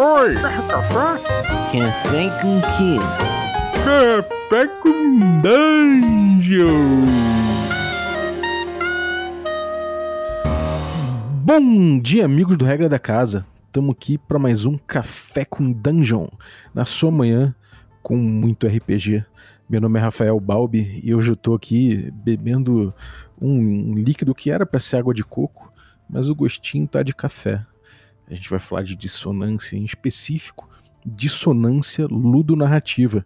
Oi! Café? Café com quê? Café com Dungeon! Bom dia, amigos do Regra da Casa. Estamos aqui para mais um Café com Dungeon, na sua manhã com muito RPG. Meu nome é Rafael Balbi e hoje eu tô aqui bebendo um líquido que era para ser água de coco, mas o gostinho tá de café. A gente vai falar de dissonância, em específico, dissonância ludonarrativa.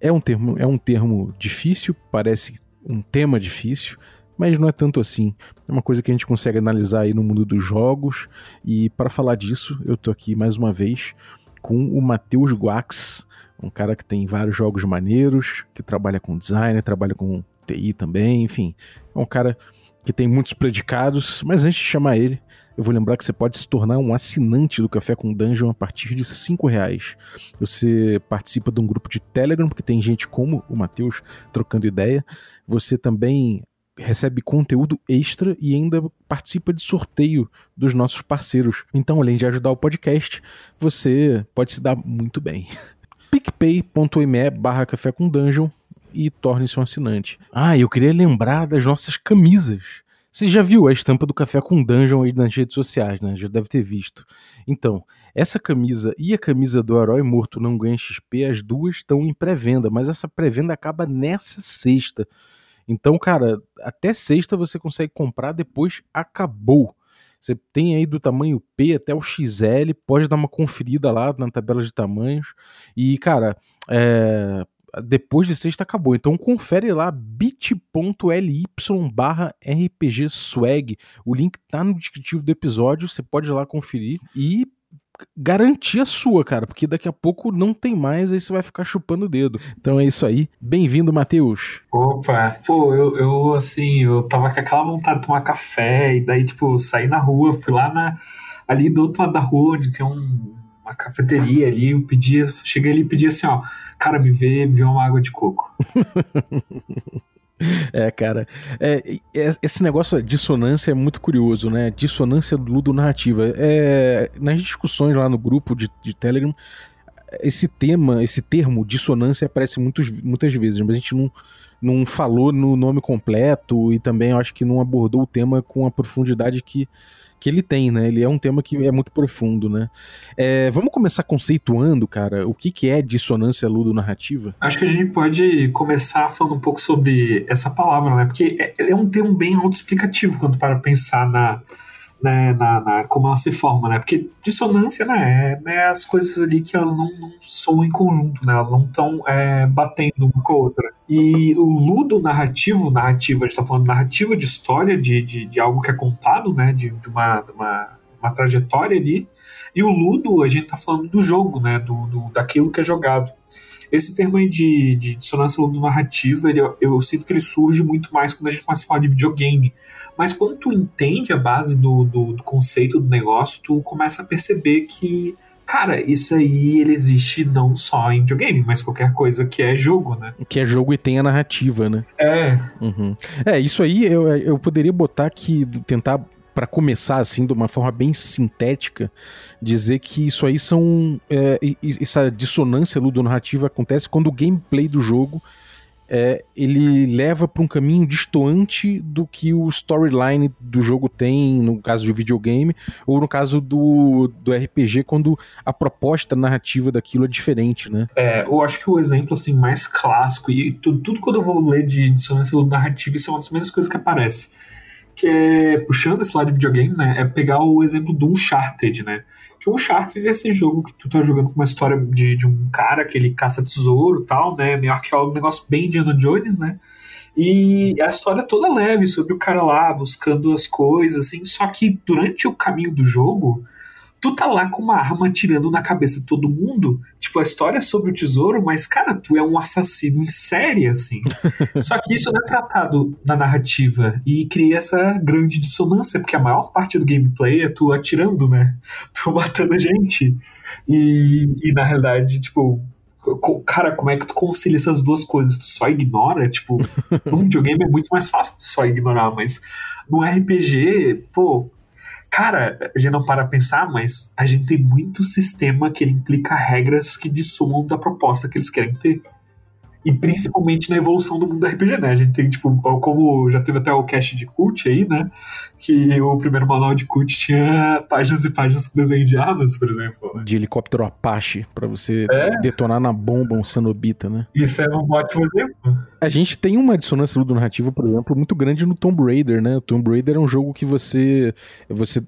É um termo, é um termo difícil, parece um tema difícil, mas não é tanto assim. É uma coisa que a gente consegue analisar aí no mundo dos jogos. E para falar disso, eu tô aqui mais uma vez com o Matheus Guax, um cara que tem vários jogos maneiros, que trabalha com design, trabalha com TI também, enfim. É um cara que tem muitos predicados, mas antes de chamar ele, eu vou lembrar que você pode se tornar um assinante do Café com Dungeon a partir de cinco reais. Você participa de um grupo de Telegram, porque tem gente como o Matheus trocando ideia. Você também recebe conteúdo extra e ainda participa de sorteio dos nossos parceiros. Então, além de ajudar o podcast, você pode se dar muito bem. picpay.me barra café com dungeon e torne-se um assinante. Ah, eu queria lembrar das nossas camisas. Você já viu a estampa do Café com Dungeon aí nas redes sociais, né? Já deve ter visto. Então, essa camisa e a camisa do Herói Morto Não Ganha XP, as duas estão em pré-venda, mas essa pré-venda acaba nessa sexta. Então, cara, até sexta você consegue comprar, depois acabou. Você tem aí do tamanho P até o XL, pode dar uma conferida lá na tabela de tamanhos. E, cara, é, depois de sexta acabou. Então confere lá bit.ly barra rpgswag. O link tá no descritivo do episódio, você pode ir lá conferir e garantir a sua, cara, porque daqui a pouco não tem mais, aí você vai ficar chupando o dedo. Então é isso aí. Bem-vindo, Matheus. Opa, pô, eu, eu assim, eu tava com aquela vontade de tomar café, e daí, tipo, saí na rua, fui lá na, ali do outro lado da rua, onde tem um, uma cafeteria ali, eu pedi, cheguei ali e pedi assim, ó, cara, me vê, uma água de coco. É, cara, é, é, esse negócio de dissonância é muito curioso, né? Dissonância ludonarrativa. É, nas discussões lá no grupo de, de Telegram, esse tema, esse termo dissonância aparece muitos, muitas vezes, mas a gente não, não falou no nome completo e também acho que não abordou o tema com a profundidade que que ele tem, né? Ele é um tema que é muito profundo, né? É, vamos começar conceituando, cara, o que, que é dissonância ludonarrativa? Acho que a gente pode começar falando um pouco sobre essa palavra, né? Porque é, é um termo bem autoexplicativo quando para pensar na, né, na, na, como ela se forma, né? Porque dissonância, né, é, é as coisas ali que elas não, não em conjunto, né? Elas não estão é, batendo uma com a outra. E o ludo narrativo, narrativa, a gente tá falando narrativa de história, de, de, de algo que é contado, né? De, de uma, uma, uma trajetória ali. E o ludo, a gente tá falando do jogo, né? Do, do daquilo que é jogado. Esse termo aí de, de dissonância ludonarrativa, ele, eu, eu sinto que ele surge muito mais quando a gente começa a falar de videogame mas quando tu entende a base do, do, do conceito do negócio, tu começa a perceber que cara, isso aí ele existe não só em videogame, mas qualquer coisa que é jogo, né? Que é jogo e tem a narrativa, né? É. Uhum. É, isso aí eu, eu poderia botar que tentar para começar assim de uma forma bem sintética dizer que isso aí são é, essa dissonância ludonarrativa acontece quando o gameplay do jogo é, ele leva para um caminho distoante do que o storyline do jogo tem, no caso de videogame, ou no caso do, do RPG, quando a proposta narrativa daquilo é diferente, né? É, eu acho que o exemplo assim, mais clássico, e tudo, tudo quando eu vou ler de dissonância narrativa, isso é uma das coisas que aparece. Que é, puxando esse lado de videogame, né, é pegar o exemplo do Uncharted, né? Que o Uncharted é esse jogo que tu tá jogando com uma história de, de um cara que ele caça tesouro e tal, né? Meio arqueólogo, um negócio bem Indiana Jones, né? E a história toda leve sobre o cara lá buscando as coisas, assim. Só que durante o caminho do jogo, tu tá lá com uma arma atirando na cabeça de todo mundo. Tipo, a história é sobre o tesouro, mas, cara, tu é um assassino em série, assim. Só que isso não é tratado na narrativa e cria essa grande dissonância, porque a maior parte do gameplay é tu atirando, né? Tu matando gente. E, e na realidade, tipo, cara, como é que tu concilia essas duas coisas? Tu só ignora? Tipo, no videogame é muito mais fácil tu só ignorar, mas no RPG, pô, Cara, a gente não para pensar, mas a gente tem muito sistema que ele implica regras que dissumam da proposta que eles querem ter. E principalmente na evolução do mundo RPG, né? A gente tem, tipo, como já teve até o cast de cult aí, né? Que o primeiro manual de cult tinha páginas e páginas com desenho de armas, por exemplo. Né? De helicóptero Apache, para você é? detonar na bomba um cenobita, né? Isso é um ótimo exemplo. A gente tem uma dissonância narrativa, por exemplo, muito grande no Tomb Raider, né? O Tomb Raider é um jogo que você. você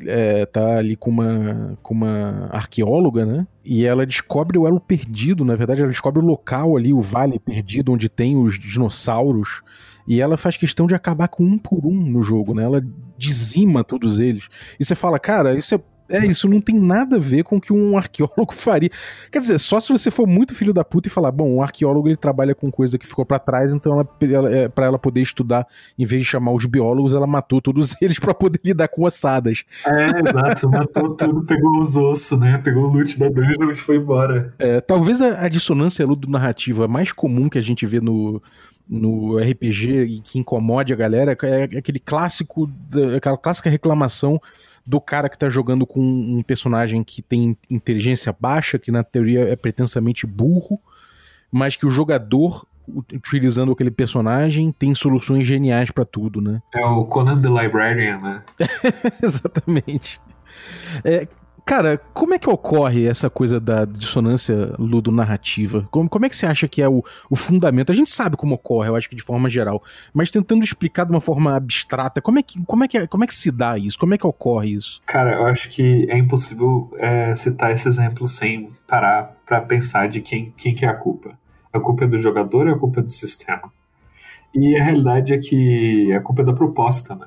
é, tá ali com uma, com uma arqueóloga, né? E ela descobre o elo perdido, na verdade, ela descobre o local ali, o vale perdido, onde tem os dinossauros. E ela faz questão de acabar com um por um no jogo, né? Ela dizima todos eles. E você fala, cara, isso é é, isso não tem nada a ver com o que um arqueólogo faria. Quer dizer, só se você for muito filho da puta e falar, bom, um arqueólogo ele trabalha com coisa que ficou para trás, então ela, ela, é, para ela poder estudar, em vez de chamar os biólogos, ela matou todos eles para poder lidar com ossadas. É, exato, matou tudo, pegou os ossos, né? Pegou o loot da dungeon e foi embora. É, talvez a, a dissonância ludo-narrativa mais comum que a gente vê no, no RPG e que incomode a galera é aquele clássico, aquela clássica reclamação do cara que tá jogando com um personagem que tem inteligência baixa, que na teoria é pretensamente burro, mas que o jogador utilizando aquele personagem tem soluções geniais para tudo, né? É o Conan the Librarian, né? Exatamente. É, Cara, como é que ocorre essa coisa da dissonância ludonarrativa? Como, como é que você acha que é o, o fundamento? A gente sabe como ocorre, eu acho que de forma geral, mas tentando explicar de uma forma abstrata, como é que, como é que, como é que se dá isso? Como é que ocorre isso? Cara, eu acho que é impossível é, citar esse exemplo sem parar para pensar de quem, quem que é a culpa. A culpa é do jogador ou a culpa é do sistema? E a realidade é que a culpa é da proposta, né?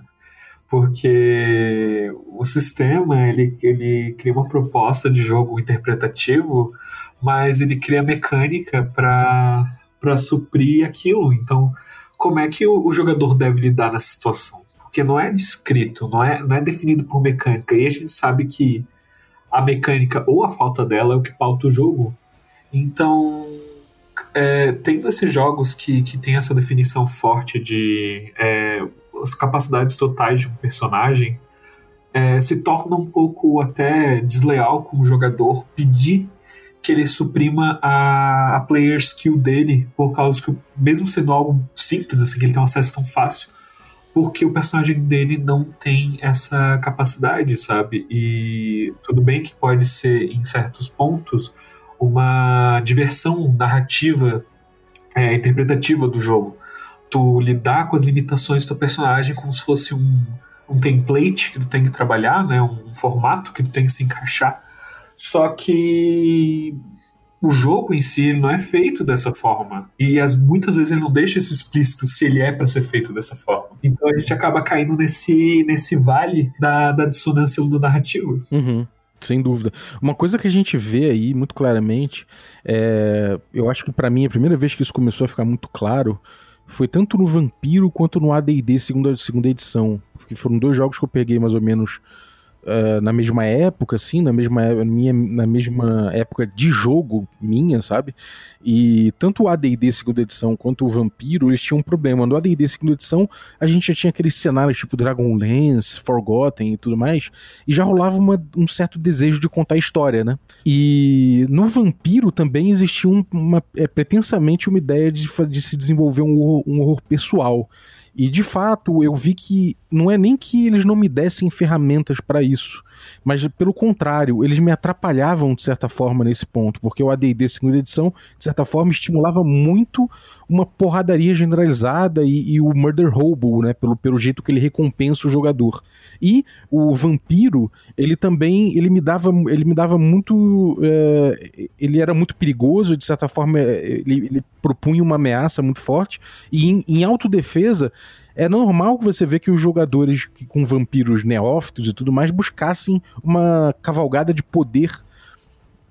Porque o sistema ele, ele cria uma proposta de jogo interpretativo, mas ele cria mecânica para suprir aquilo. Então, como é que o, o, jogador deve lidar nessa situação? Porque não é descrito, não é, não é definido por mecânica, e a gente sabe que a mecânica ou a falta dela é o que pauta o jogo. Então, é, tendo esses jogos que, que tem essa definição forte de é, as capacidades totais de um personagem, é, se torna um pouco até desleal com o jogador pedir que ele suprima a, a player skill dele, por causa que, mesmo sendo algo simples, assim, que ele tem um acesso tão fácil, porque o personagem dele não tem essa capacidade, sabe? E tudo bem que pode ser, em certos pontos, uma diversão narrativa, é, interpretativa do jogo tu lidar com as limitações do teu personagem como se fosse um, um template que tu tem que trabalhar, né? Um formato que tu tem que se encaixar. Só que o jogo em si não é feito dessa forma. E as, muitas vezes ele não deixa isso explícito se ele é para ser feito dessa forma. Então a gente acaba caindo nesse, nesse vale da, da dissonância do narrativo. Uhum. Sem dúvida. Uma coisa que a gente vê aí muito claramente, é, eu acho que para mim a primeira vez que isso começou a ficar muito claro foi tanto no Vampiro quanto no AD&D segunda, segunda edição, que foram dois jogos que eu peguei mais ou menos uh, na mesma época, assim, na mesma, minha, na mesma época de jogo minha, sabe? E tanto o AD&D segunda edição quanto o Vampiro, eles tinham um problema. No AD&D segunda edição, a gente já tinha aqueles cenários tipo Dragonlance, Forgotten e tudo mais, e já rolava uma, um certo desejo de contar história, né? E no Vampiro também existia um, uma, é, pretensamente uma ideia de, de se desenvolver um um horror pessoal. E de fato, eu vi que não é nem que eles não me dessem ferramentas para isso, mas pelo contrário, eles me atrapalhavam de certa forma nesse ponto, porque o AD&D segunda edição, de certa forma, estimulava muito uma porradaria generalizada e, e, o murder hobo, né, pelo, pelo jeito que ele recompensa o jogador. E o vampiro, ele também, ele me dava, ele me dava muito, é, ele era muito perigoso, de certa forma, é, ele, ele propunha uma ameaça muito forte e em, em autodefesa é normal que você vê que os jogadores que, com vampiros neófitos e tudo mais buscassem uma cavalgada de poder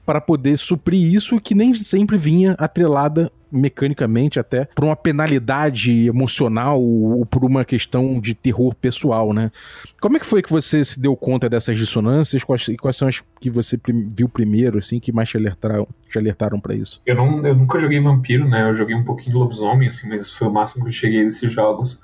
para poder suprir isso que nem sempre vinha atrelada mecanicamente até por uma penalidade emocional ou por uma questão de terror pessoal, né? Como é que foi que você se deu conta dessas dissonâncias? Quais, quais são as que você viu primeiro, assim, que mais te alertaram, te alertaram para isso? Eu, não, eu nunca joguei vampiro, né? Eu joguei um pouquinho de lobisomem, assim, mas foi o máximo que eu cheguei nesses jogos.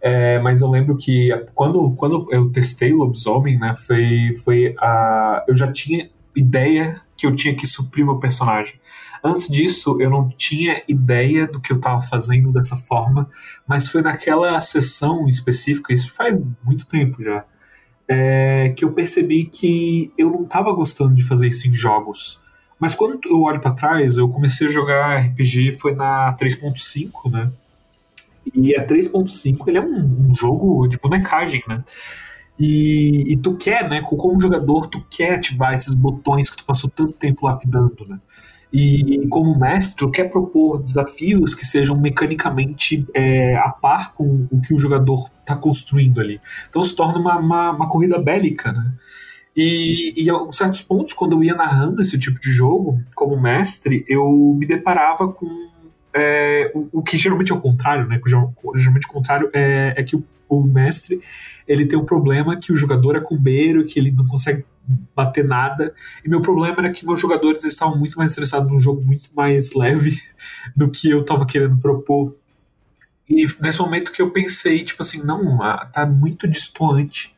É, mas eu lembro que quando, quando eu testei o lobisomem, né, foi, foi a, eu já tinha ideia que eu tinha que suprir meu personagem. Antes disso, eu não tinha ideia do que eu estava fazendo dessa forma, mas foi naquela sessão específica, isso faz muito tempo já, é, que eu percebi que eu não estava gostando de fazer isso em jogos. Mas quando eu olho para trás, eu comecei a jogar RPG, foi na 3.5, né? E a 3.5 ele é um, um, jogo de bonecagem, né? E, e, tu quer, né? Como jogador, tu quer ativar esses botões que tu passou tanto tempo lapidando, né? E como mestre, tu quer propor desafios que sejam mecanicamente é, a par com o que o jogador está construindo ali. Então se torna uma, uma, uma corrida bélica, né? E, e certos pontos, quando eu ia narrando esse tipo de jogo, como mestre, eu me deparava com é, o, o, que geralmente é o contrário, né? Geralmente o contrário é, é que o, o, mestre ele tem um problema que o jogador é cumbeiro, que ele não consegue bater nada. E meu problema era que meus jogadores estavam muito mais estressados num jogo muito mais leve do que eu estava querendo propor. E nesse momento que eu pensei, tipo assim, não, ah, tá muito distante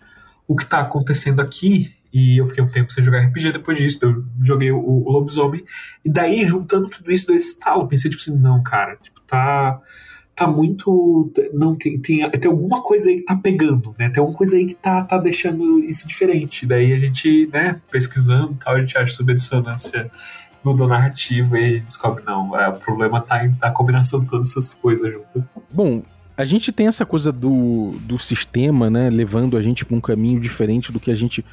o que tá acontecendo aqui e eu fiquei um tempo sem jogar RPG depois disso. Eu joguei o, o Lobisomem. E daí, juntando tudo isso, deu esse estalo. Pensei, tipo assim, não, cara, tipo, tá. Tá muito. Não, tem, tem, tem alguma coisa aí que tá pegando, né? Tem alguma coisa aí que tá, tá deixando isso diferente. Daí a gente, né, pesquisando tal, a gente acha sobre a dissonância narrativo e descobre, não, é, o problema tá na combinação de todas essas coisas juntas. Bom, a gente tem essa coisa do, do sistema, né, levando a gente para um caminho diferente do que a gente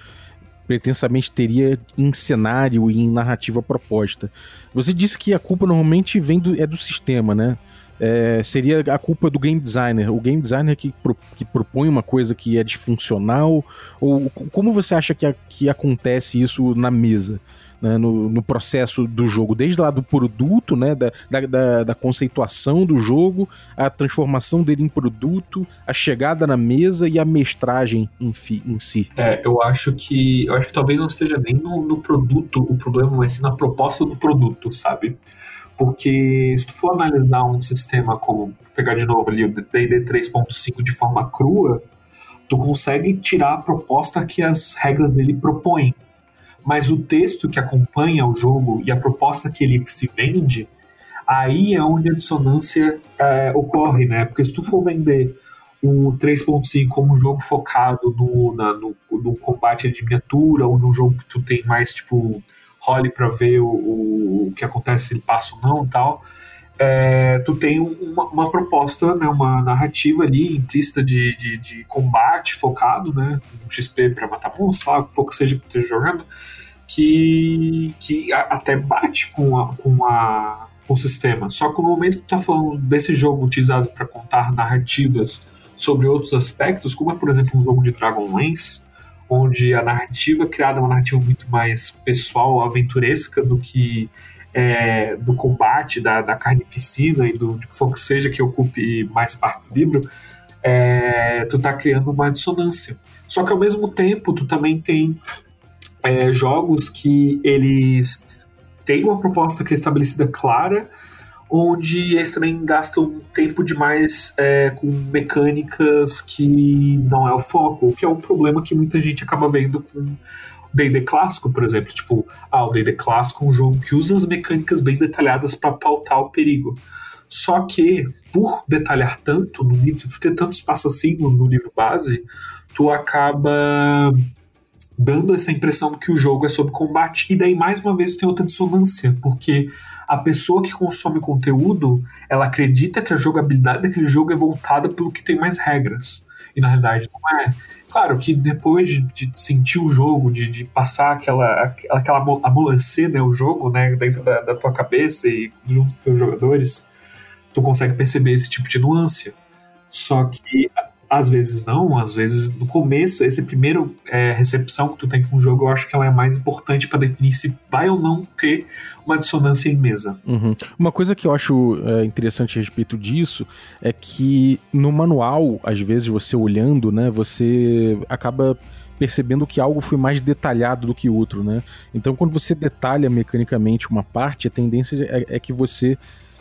pretensamente teria em cenário e em narrativa proposta. Você disse que a culpa normalmente vem do, é do sistema, né? É, seria a culpa do game designer. O game designer que, pro, que propõe uma coisa que é disfuncional? Ou como você acha que, a, que acontece isso na mesa? Né, no, no, processo do jogo, desde lá do produto, né, da, da, da, conceituação do jogo, a transformação dele em produto, a chegada na mesa e a mestragem em, fi, em si. É, eu acho que eu acho que talvez não esteja nem no, no produto o problema, mas sim na proposta do produto, sabe? Porque se tu for analisar um sistema como, pegar de novo ali o D&D 3.5 de forma crua, tu consegue tirar a proposta que as regras dele propõem, mas o texto que acompanha o jogo e a proposta que ele se vende, aí é onde a dissonância é, ocorre, né? Porque se tu for vender o 3.5 como um jogo focado no, na, no, no, combate de miniatura ou num jogo que tu tem mais tipo role para ver o, o, que acontece se ele passa ou não tal, é, tu tem uma, uma, proposta, né, uma narrativa ali implícita de, de, de combate focado, né, um XP para matar monstros, o que seja que tu esteja jogando, que, que até bate com, a, com, a, com o sistema. Só que no momento que tu tá falando desse jogo utilizado para contar narrativas sobre outros aspectos, como é, por exemplo, um jogo de Dragonlance, onde a narrativa criada é uma narrativa muito mais pessoal, aventuresca do que é, do combate, da, da carnificina e do, de que for que seja que ocupe mais parte do livro, é, tu tá criando uma dissonância. Só que ao mesmo tempo, tu também tem é, jogos que eles têm uma proposta que é estabelecida clara, onde eles também gastam tempo demais é, com mecânicas que não é o foco, que é um problema que muita gente acaba vendo com D&D clássico, por exemplo, tipo, ah, o D&D clássico é um jogo que usa as mecânicas bem detalhadas para pautar o perigo. Só que, por detalhar tanto no livro, ter tanto espaço assim no, no livro base, tu acaba dando essa impressão que o jogo é sobre combate. E daí, mais uma vez, tem outra dissonância, porque a pessoa que consome conteúdo, ela acredita que a jogabilidade daquele jogo é voltada pelo que tem mais regras. E na realidade não é. Claro que depois de, sentir o jogo, de, de passar aquela, aquela amolecer né, o jogo né, dentro da, da tua cabeça e junto com os teus jogadores, tu consegue perceber esse tipo de nuance. Só que às vezes não, às vezes no começo, esse primeiro é, recepção que tu tem com o jogo, eu acho que ela é mais importante para definir se vai ou não ter uma dissonância em mesa. Uhum. Uma coisa que eu acho é, interessante a respeito disso é que no manual, às vezes você olhando, né, você acaba percebendo que algo foi mais detalhado do que outro, né? Então, quando você detalha mecanicamente uma parte, a tendência é, é que você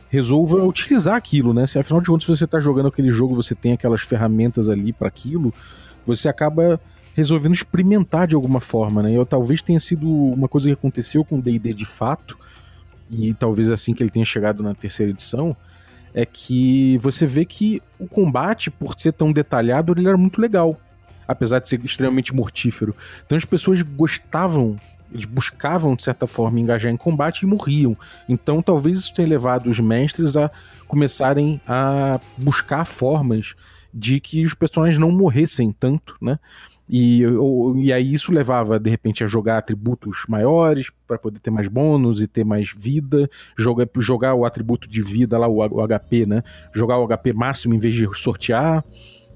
resolva utilizar aquilo, né? Se afinal de contas você tá jogando aquele jogo, você tem aquelas ferramentas ali para aquilo, você acaba resolvendo experimentar de alguma forma, né? Eu talvez tenha sido uma coisa que aconteceu com o D&D de fato, e talvez assim que ele tenha chegado na terceira edição, é que você vê que o combate, por ser tão detalhado, ele era muito legal, apesar de ser extremamente mortífero. Então as pessoas gostavam eles buscavam, de certa forma, engajar em combate e morriam. Então, talvez isso tenha levado os mestres a começarem a buscar formas de que os personagens não morressem tanto, né? E, ou, e aí isso levava, de repente, a jogar atributos maiores para poder ter mais bônus e ter mais vida, jogar, jogar o atributo de vida lá, o, o HP, né? Jogar o HP máximo em vez de sortear.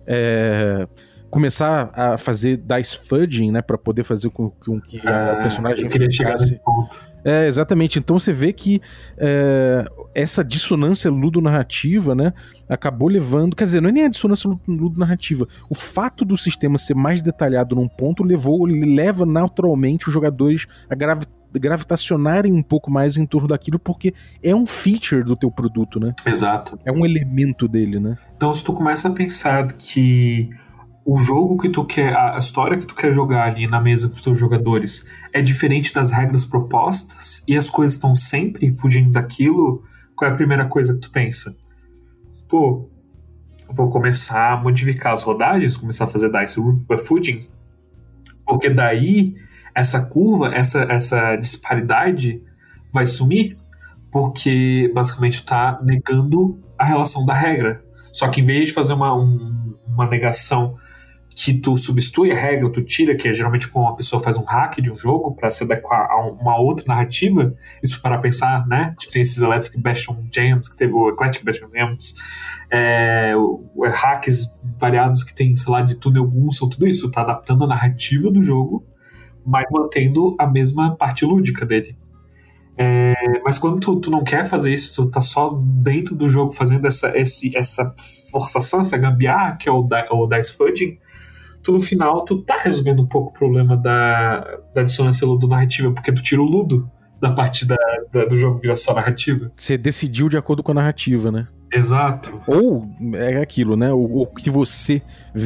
É, começar a fazer dice fudging, né, para poder fazer com, com que ah, o personagem eu queria chegar nesse ponto. É, exatamente. Então você vê que é, essa dissonância ludonarrativa, né, acabou levando, quer dizer, não é nem a dissonância ludonarrativa, o fato do sistema ser mais detalhado num ponto levou, leva naturalmente os jogadores a gravi gravitacionarem um pouco mais em torno daquilo, porque é um feature do teu produto, né? Exato. É um elemento dele, né? Então se tu começa a pensar que o jogo que tu quer, a história que tu quer jogar ali na mesa com os teus jogadores é diferente das regras propostas e as coisas estão sempre fugindo daquilo, qual é a primeira coisa que tu pensa? Pô, vou começar a modificar as rodagens, começar a fazer dice fudging, porque daí essa curva, essa, essa disparidade vai sumir, porque basicamente está negando a relação da regra. Só que em vez de fazer uma, um, uma negação que tu substitui a regra, tu tira, que é geralmente quando uma pessoa faz um hack de um jogo para se adequar a uma outra narrativa, isso para pensar, né? Tipo, tem esses Electric Bastion Jams, que teve o Eclectic Bastion Jams, é, hacks variados que tem, sei lá, de túnel Gunson, tudo isso, tá adaptando a narrativa do jogo, mas mantendo a mesma parte lúdica dele. É, mas quando tu, tu, não quer fazer isso, tu tá só dentro do jogo fazendo essa, esse, essa forçação, essa gambiarra, que é o, o Dice Fudging, tu no final tu tá resolvendo um pouco o problema da, da dissonância ludo-narrativa, porque tu tira o ludo da parte da, da, do jogo vira só narrativa. Você decidiu de acordo com a narrativa, né? Exato. Ou é aquilo, né? O, o que você,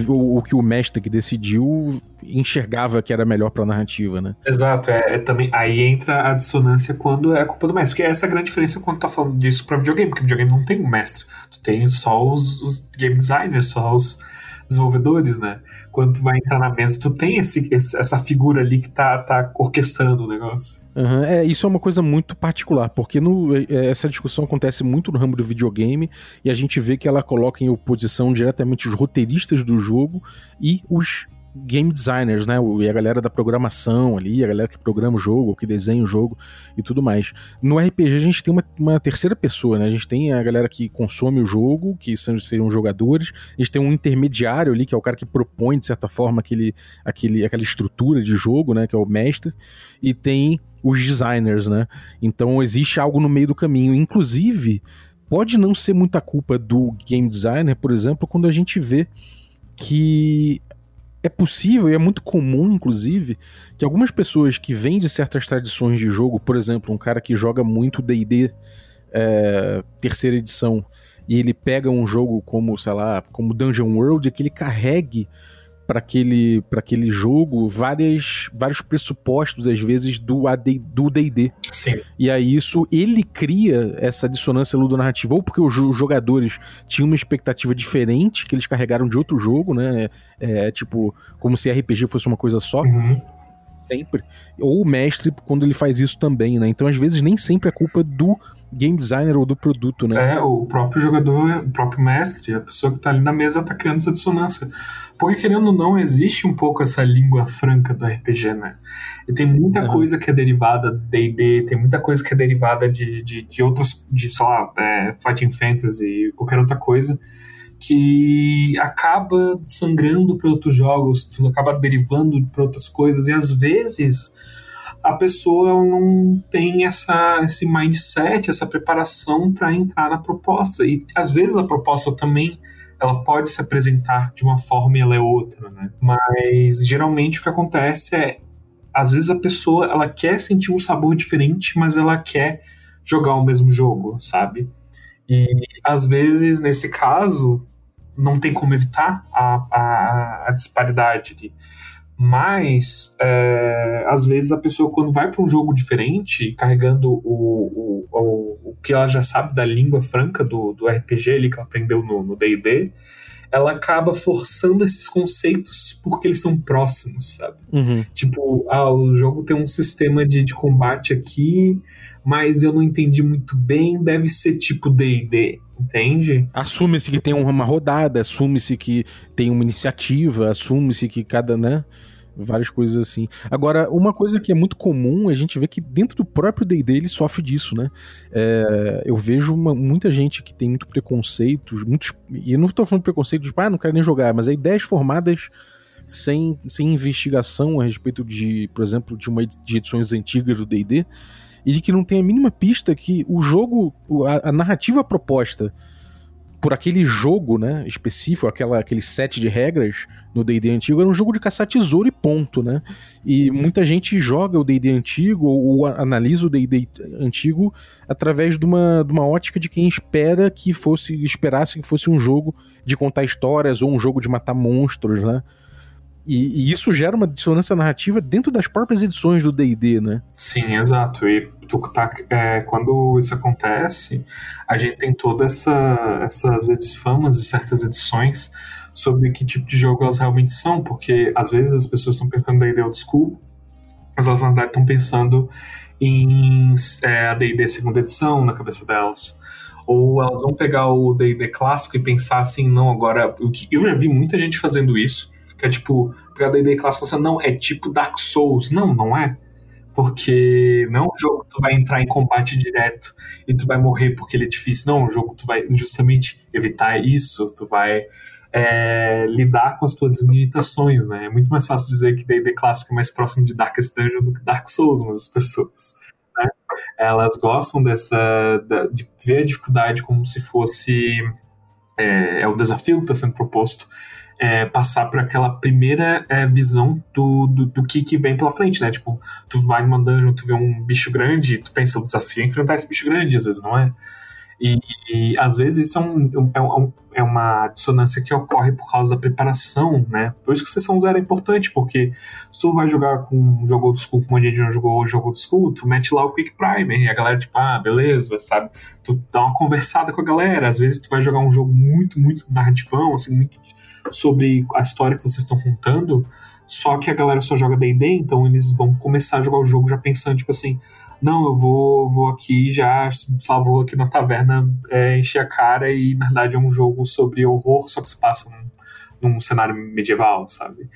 o, o, que o mestre que decidiu enxergava que era melhor pra narrativa, né? Exato. É, é, também aí entra a dissonância quando é a culpa do mestre, porque essa é a grande diferença quando tu tá falando disso pra videogame, porque videogame não tem um mestre, tu tem só os, os game designers, só os desenvolvedores, né? Quando tu vai entrar na mesa, tu tem esse, essa figura ali que tá, tá orquestrando o negócio. Uhum, é, isso é uma coisa muito particular, porque no, é, essa discussão acontece muito no ramo do videogame e a gente vê que ela coloca em oposição diretamente os roteiristas do jogo e os game designers, né? E a galera da programação ali, a galera que programa o jogo, que desenha o jogo e tudo mais. No RPG a gente tem uma, uma terceira pessoa, né? A gente tem a galera que consome o jogo, que são, seriam jogadores, a gente tem um intermediário ali, que é o cara que propõe, de certa forma, aquele, aquele, aquela estrutura de jogo, né? Que é o mestre, e tem os designers, né? Então existe algo no meio do caminho. Inclusive, pode não ser muita culpa do game designer, por exemplo, quando a gente vê que é possível e é muito comum, inclusive, que algumas pessoas que vêm de certas tradições de jogo, por exemplo, um cara que joga muito DD é, terceira edição, e ele pega um jogo como, sei lá, como Dungeon World, que ele carregue para aquele, aquele jogo várias, vários pressupostos, às vezes, do AD, do D&D. Sim. E aí isso, ele cria essa dissonância ludonarrativa, ou porque os jogadores tinham uma expectativa diferente, que eles carregaram de outro jogo, né? É, tipo, como se RPG fosse uma coisa só. Uhum. Sempre. Ou o mestre, quando ele faz isso também, né? Então, às vezes, nem sempre é culpa do game designer ou do produto, né? É, o próprio jogador, o próprio mestre, a pessoa que tá ali na mesa tá criando essa dissonância. Porque, querendo ou não, existe um pouco essa língua franca do RPG, né? E tem muita uhum. coisa que é derivada do D&D, tem muita coisa que é derivada de, de, de outros, de, sei lá, é, Fighting Fantasy, qualquer outra coisa, que acaba sangrando para outros jogos, tudo acaba derivando para outras coisas, e às vezes a pessoa não tem essa, esse mindset, essa preparação para entrar na proposta. E às vezes a proposta também ela pode se apresentar de uma forma e ela é outra, né? Mas geralmente o que acontece é, às vezes a pessoa ela quer sentir um sabor diferente, mas ela quer jogar o mesmo jogo, sabe? E às vezes, nesse caso, não tem como evitar a, a, a disparidade ali. Mas, é, às vezes, a pessoa, quando vai para um jogo diferente, carregando o, o, o, o, que ela já sabe da língua franca do, do RPG ali, que ela aprendeu no DD, ela acaba forçando esses conceitos porque eles são próximos, sabe? Uhum. Tipo, ah, o jogo tem um sistema de, de combate aqui, mas eu não entendi muito bem, deve ser tipo DD entende? Assume-se que tem uma rodada, assume-se que tem uma iniciativa, assume-se que cada, né? Várias coisas assim. Agora, uma coisa que é muito comum, a gente vê que dentro do próprio D&D ele sofre disso, né? É, eu vejo uma, muita gente que tem muito preconceito, muitos, e eu não estou falando preconceito de, tipo, ah, não quero nem jogar, mas é ideias formadas sem, sem investigação a respeito de, por exemplo, de uma de edições antigas do D&D, e de que não tem a mínima pista que o jogo, a, a narrativa proposta por aquele jogo, né, específico, aquela, aquele set de regras no D&D antigo, era um jogo de caçar tesouro e ponto, né? E muita gente joga o D&D antigo ou, ou analisa o D&D antigo através de uma, de uma ótica de quem espera que fosse, esperasse que fosse um jogo de contar histórias ou um jogo de matar monstros, né? E, e, isso gera uma dissonância narrativa dentro das próprias edições do D&D, né? Sim, exato. E tu tá, é, quando isso acontece, a gente tem toda essa, às vezes famas de certas edições sobre que tipo de jogo elas realmente são, porque às vezes as pessoas estão pensando em D&D old school, mas elas na verdade estão pensando em é, a D&D segunda edição na cabeça delas ou elas vão pegar o D&D clássico e pensar assim, não, agora, eu já vi muita gente fazendo isso, que é tipo, pegar D&D clássico e falar, não, é tipo Dark Souls. Não, não é. Porque não é um jogo que tu vai entrar em combate direto e tu vai morrer porque ele é difícil. Não, é um jogo que tu vai justamente evitar isso, tu vai é, lidar com as tuas limitações, né? É muito mais fácil dizer que D&D clássico é mais próximo de Darkest Dungeon do que Dark Souls, mas as pessoas, né? Elas gostam dessa, de ver a dificuldade como se fosse é, é o desafio que está sendo proposto é, passar por aquela primeira é, visão do, do, do, que, que vem pela frente, né? Tipo, tu vai numa dungeon, tu vê um bicho grande, tu pensa, o desafio é enfrentar esse bicho grande, às vezes não é. E, e às vezes isso é, um, é, um, é, uma dissonância que ocorre por causa da preparação, né? Por isso que sessão zero é importante, porque se tu vai jogar com um jogo old school, como a gente jogou o jogo old school, tu mete lá o Quick Primer e a galera, tipo, ah, beleza, sabe? Tu dá uma conversada com a galera. Às vezes tu vai jogar um jogo muito, muito narrativão, assim, muito sobre a história que vocês estão contando, só que a galera só joga D&D, então eles vão começar a jogar o jogo já pensando, tipo assim, não, eu vou, vou aqui já, vou aqui na taverna é, encher a cara e na verdade é um jogo sobre horror, só que se passa num, num cenário medieval, sabe?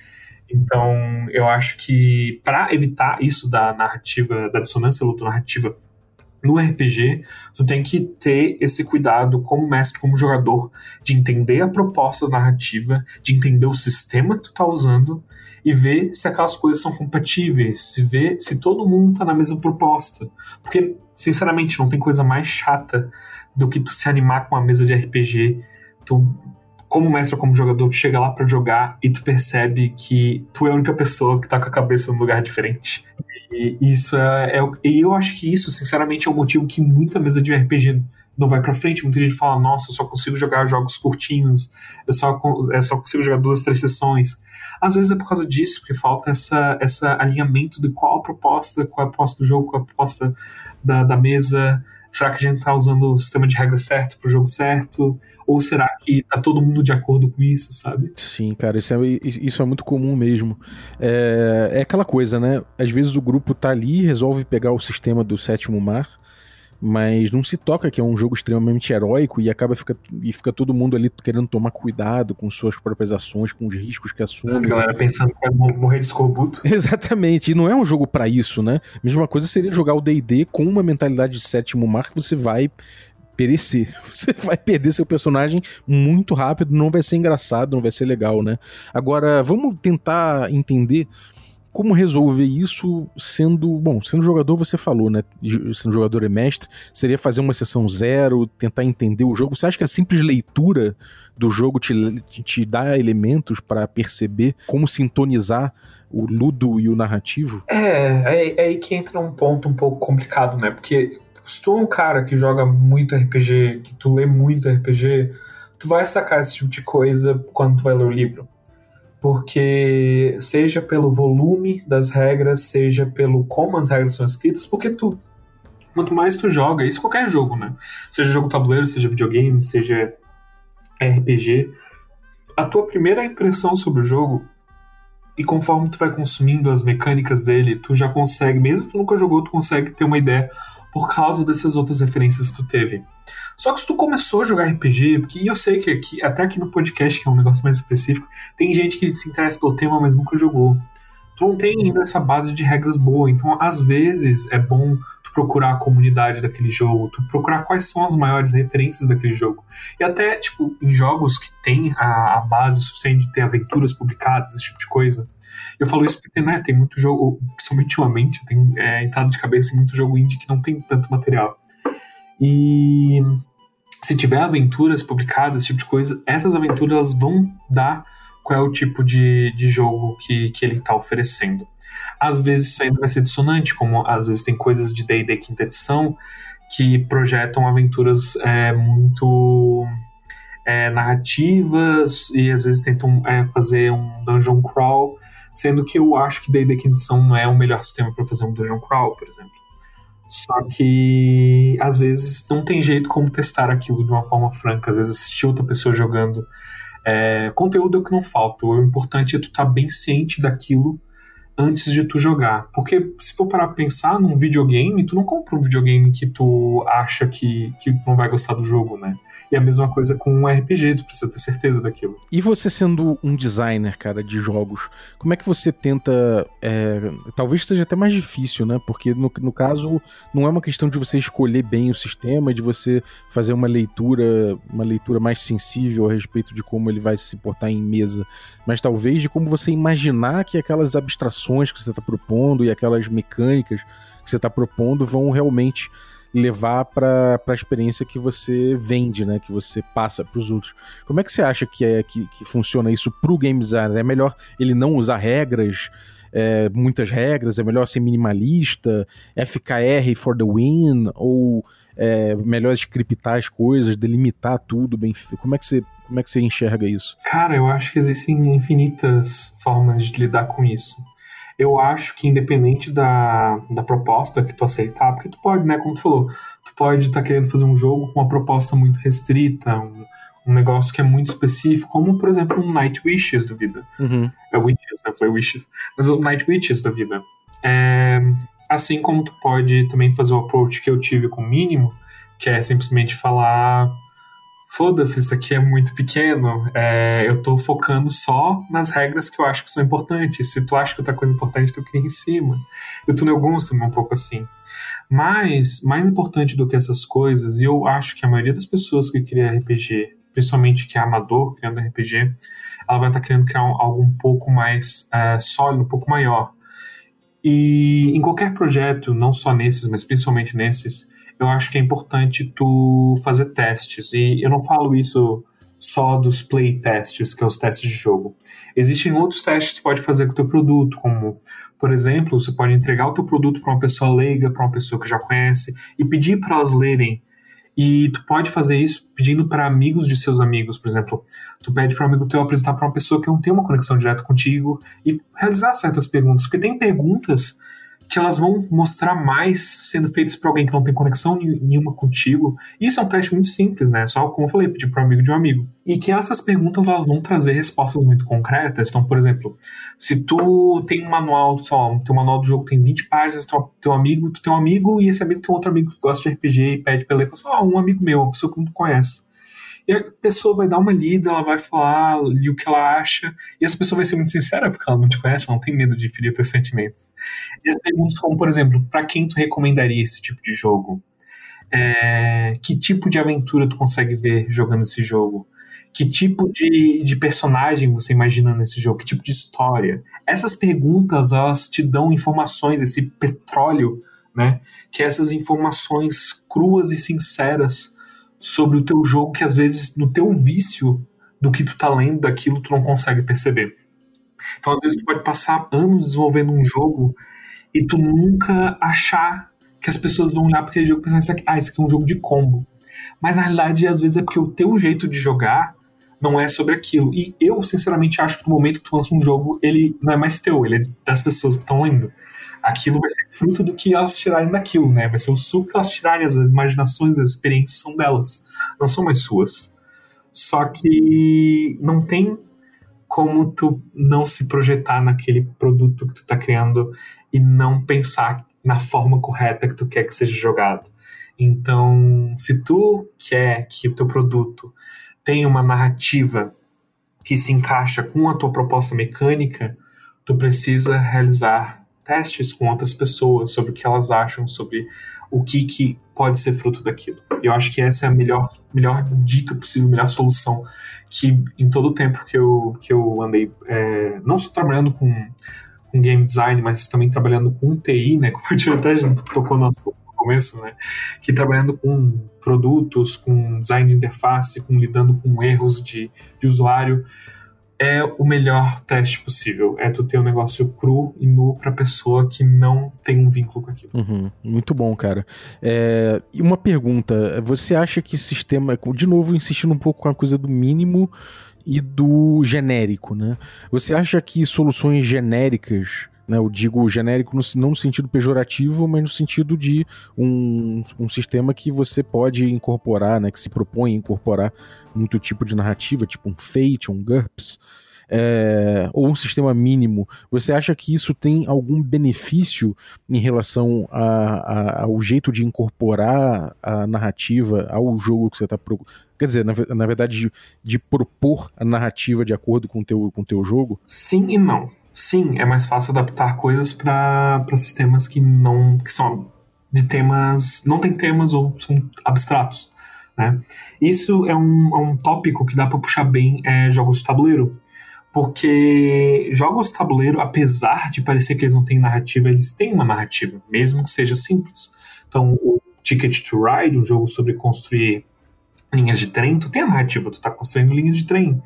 Então, eu acho que para evitar isso da narrativa, da dissonância luto-narrativa no RPG, tu tem que ter esse cuidado como mestre, como jogador, de entender a proposta narrativa, de entender o sistema que tu tá usando e ver se aquelas coisas são compatíveis, se ver se todo mundo tá na mesma proposta. Porque, sinceramente, não tem coisa mais chata do que tu se animar com uma mesa de RPG, tu como mestre ou como jogador, tu chega lá para jogar e tu percebe que tu é a única pessoa que tá com a cabeça num lugar diferente. E isso é, é e eu acho que isso, sinceramente, é o motivo que muita mesa de RPG não vai para frente. Muita gente fala: "Nossa, eu só consigo jogar jogos curtinhos. Eu só eu só consigo jogar duas, três sessões". Às vezes é por causa disso, porque falta essa essa alinhamento de qual a proposta, qual a proposta do jogo, qual a proposta da, da mesa. Será que a gente está usando o sistema de regra certo para o jogo certo? Ou será que tá todo mundo de acordo com isso, sabe? Sim, cara, isso é, isso é muito comum mesmo. É, é aquela coisa, né? Às vezes o grupo tá ali, resolve pegar o sistema do sétimo mar, mas não se toca que é um jogo extremamente heróico e acaba fica, e fica todo mundo ali querendo tomar cuidado com suas próprias ações, com os riscos que assume. A galera pensando que vai morrer de escorbuto. Exatamente, e não é um jogo para isso, né? Mesma coisa seria jogar o D&D com uma mentalidade de sétimo mar que você vai perecer. Você vai perder seu personagem muito rápido, não vai ser engraçado, não vai ser legal, né? Agora, vamos tentar entender como resolver isso sendo. Bom, sendo jogador, você falou, né? Sendo jogador e mestre, seria fazer uma sessão zero, tentar entender o jogo. Você acha que a simples leitura do jogo te, te dá elementos para perceber como sintonizar o ludo e o narrativo? É, é, é aí que entra um ponto um pouco complicado, né? Porque se tu é um cara que joga muito RPG, que tu lê muito RPG, tu vai sacar esse tipo de coisa quando tu vai ler o livro. Porque seja pelo volume das regras, seja pelo como as regras são escritas, porque tu quanto mais tu joga, isso qualquer jogo, né? Seja jogo tabuleiro, seja videogame, seja RPG, a tua primeira impressão sobre o jogo e conforme tu vai consumindo as mecânicas dele, tu já consegue, mesmo que tu nunca jogou, tu consegue ter uma ideia por causa dessas outras referências que tu teve. Só que se tu começou a jogar RPG, porque eu sei que aqui, até aqui no podcast, que é um negócio mais específico, tem gente que se interessa pelo tema, mas nunca jogou. Tu não tem ainda essa base de regras boa, então às vezes é bom tu procurar a comunidade daquele jogo, tu procurar quais são as maiores referências daquele jogo. E até, tipo, em jogos que tem a, a base suficiente de ter aventuras publicadas, esse tipo de coisa. Eu falo isso porque né, tem muito jogo, principalmente ultimamente, tem é, entrado de cabeça em muito jogo indie que não tem tanto material. E se tiver aventuras publicadas, esse tipo de coisa, essas aventuras vão dar qual é o tipo de, de jogo que, que ele está oferecendo. Às vezes isso ainda vai ser dissonante, como às vezes tem coisas de D&D quinta edição que projetam aventuras é, muito é, narrativas e às vezes tentam é, fazer um dungeon crawl, sendo que eu acho que D&D quinta edição não é o melhor sistema para fazer um dungeon crawl, por exemplo. Só que às vezes não tem jeito como testar aquilo de uma forma franca. Às vezes assistir outra pessoa jogando. É, conteúdo é o que não falta. O importante é tu estar tá bem ciente daquilo antes de tu jogar. Porque se for parar pensar num videogame, tu não compra um videogame que tu acha que, que não vai gostar do jogo, né? E a mesma coisa com um RPG, tu precisa ter certeza daquilo. E você sendo um designer, cara, de jogos, como é que você tenta. É, talvez seja até mais difícil, né? Porque no, no caso, não é uma questão de você escolher bem o sistema, de você fazer uma leitura, uma leitura mais sensível a respeito de como ele vai se portar em mesa, mas talvez de como você imaginar que aquelas abstrações que você está propondo e aquelas mecânicas que você está propondo vão realmente levar para a experiência que você vende, né? Que você passa para os outros. Como é que você acha que é que, que funciona isso para o game designer? É melhor ele não usar regras, é, muitas regras? É melhor ser minimalista? FKR for the win? Ou é melhor scriptar as coisas, delimitar tudo bem? Como é que você como é que você enxerga isso? Cara, eu acho que existem infinitas formas de lidar com isso eu acho que independente da, da proposta que tu aceitar, porque tu pode, né, como tu falou, tu pode estar tá querendo fazer um jogo com uma proposta muito restrita, um, um negócio que é muito específico, como, por exemplo, um Night Wishes da vida. Uhum. É Witches, né? Foi Wishes. Mas o Night Wishes da vida. É, assim como tu pode também fazer o approach que eu tive com o mínimo, que é simplesmente falar foda-se, isso aqui é muito pequeno, é, eu tô focando só nas regras que eu acho que são importantes. Se tu acha que outra coisa importante, tu cria em cima. E o Tunnel Guns também é um pouco assim. Mas, mais importante do que essas coisas, e eu acho que a maioria das pessoas que cria RPG, principalmente que é amador criando RPG, ela vai estar tá querendo criar algo um pouco mais é, sólido, um pouco maior. E em qualquer projeto, não só nesses, mas principalmente nesses, eu acho que é importante tu fazer testes. E eu não falo isso só dos play testes, que é os testes de jogo. Existem outros testes que tu pode fazer com o teu produto, como, por exemplo, você pode entregar o teu produto para uma pessoa leiga, para uma pessoa que já conhece, e pedir para elas lerem. E tu pode fazer isso pedindo para amigos de seus amigos, por exemplo. Tu pede para um amigo teu apresentar para uma pessoa que não tem uma conexão direta contigo e realizar certas perguntas. Porque tem perguntas que elas vão mostrar mais sendo feitas por alguém que não tem conexão nenhuma contigo. Isso é um teste muito simples, né? Só como eu falei, pedir para um amigo de um amigo. E que essas perguntas elas vão trazer respostas muito concretas. Então, por exemplo, se tu tem um manual, só, teu manual do jogo tem 20 páginas, teu, teu amigo, tu tem um amigo e esse amigo tem outro amigo que gosta de RPG e pede pra ele, fala assim, oh, um amigo meu, uma pessoa que não conhece. E a pessoa vai dar uma lida, ela vai falar o que ela acha, e essa pessoa vai ser muito sincera, porque ela não te conhece, ela não tem medo de ferir teus sentimentos. E as perguntas como, por exemplo, para quem tu recomendaria esse tipo de jogo? É, que tipo de aventura tu consegue ver jogando esse jogo? Que tipo de, de personagem você imagina nesse jogo? Que tipo de história? Essas perguntas, elas te dão informações, esse petróleo, né? Que essas informações cruas e sinceras sobre o teu jogo que às vezes no teu vício do que tu tá lendo daquilo tu não consegue perceber. Então às vezes tu pode passar anos desenvolvendo um jogo e tu nunca achar que as pessoas vão olhar para aquele jogo e pensar, ah, esse aqui é um jogo de combo. Mas na realidade, às vezes é porque o teu jeito de jogar não é sobre aquilo. E eu, sinceramente, acho que no momento que tu lança um jogo, ele não é mais teu, ele é das pessoas que estão lendo. Aquilo vai ser fruto do que elas tirarem daquilo, né? Vai ser o suco que elas tirarem, as imaginações, as experiências são delas, não são mais suas. Só que não tem como tu não se projetar naquele produto que tu tá criando e não pensar na forma correta que tu quer que seja jogado. Então, se tu quer que o teu produto tenha uma narrativa que se encaixa com a tua proposta mecânica, tu precisa realizar testes com outras pessoas sobre o que elas acham sobre o que, que pode ser fruto daquilo. Eu acho que essa é a melhor, melhor dica possível, melhor solução que em todo o tempo que eu, que eu andei, é, não só trabalhando com, com game design, mas também trabalhando com TI, né, como a até gente tocou no assunto no começo, né, que trabalhando com produtos, com design de interface, com lidando com erros de, de usuário, é o melhor teste possível. É tu ter um negócio cru e nu pra pessoa que não tem um vínculo com aquilo. Uhum, muito bom, cara. É, e uma pergunta: você acha que sistema. De novo, insistindo um pouco com a coisa do mínimo e do genérico, né? Você acha que soluções genéricas né, eu digo genérico no, não no sentido pejorativo, mas no sentido de um, um sistema que você pode incorporar, né, que se propõe a incorporar muito tipo de narrativa, tipo um Fate, um GURPS, é, ou um sistema mínimo. Você acha que isso tem algum benefício em relação a, a, ao jeito de incorporar a narrativa ao jogo que você está Quer dizer, na, na verdade, de, de, propor a narrativa de acordo com o teu, com teu jogo? Sim e não sim, é mais fácil adaptar coisas para sistemas que não que são de temas não tem temas ou são abstratos, né? Isso é um, é um tópico que dá para puxar bem é, jogos de tabuleiro, porque jogos de tabuleiro, apesar de parecer que eles não têm narrativa, eles têm uma narrativa, mesmo que seja simples. Então, o Ticket to Ride, um jogo sobre construir linhas de trem, tu tem a narrativa, tu tá construindo linhas de trem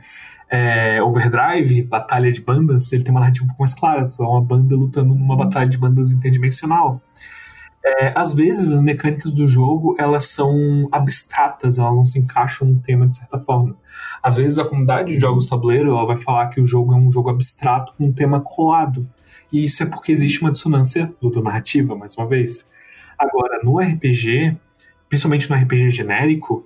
é, Overdrive, Batalha de Bandas, ele tem uma narrativa um pouco mais clara, só uma banda lutando numa batalha de bandas interdimensional. É, às vezes as mecânicas do jogo elas são abstratas, elas não se encaixam no tema de certa forma. Às vezes a comunidade de jogos tabuleiro ela vai falar que o jogo é um jogo abstrato com um tema colado. E isso é porque existe uma dissonância narrativa mais uma vez. Agora, no RPG, principalmente no RPG genérico,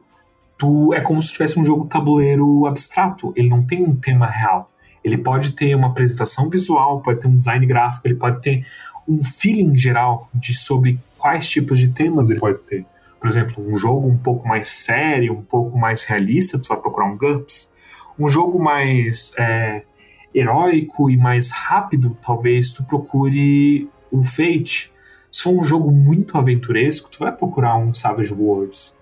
tu é como se tivesse um jogo tabuleiro abstrato. Ele não tem um tema real. Ele pode ter uma apresentação visual, pode ter um design gráfico, ele pode ter um feeling geral de sobre quais tipos de temas ele pode ter. Por exemplo, um jogo um pouco mais sério, um pouco mais realista, tu vai procurar um GURPS. Um jogo mais é, heróico e mais rápido, talvez tu procure um Fate. Se for um jogo muito aventuresco, tu vai procurar um Savage Worlds.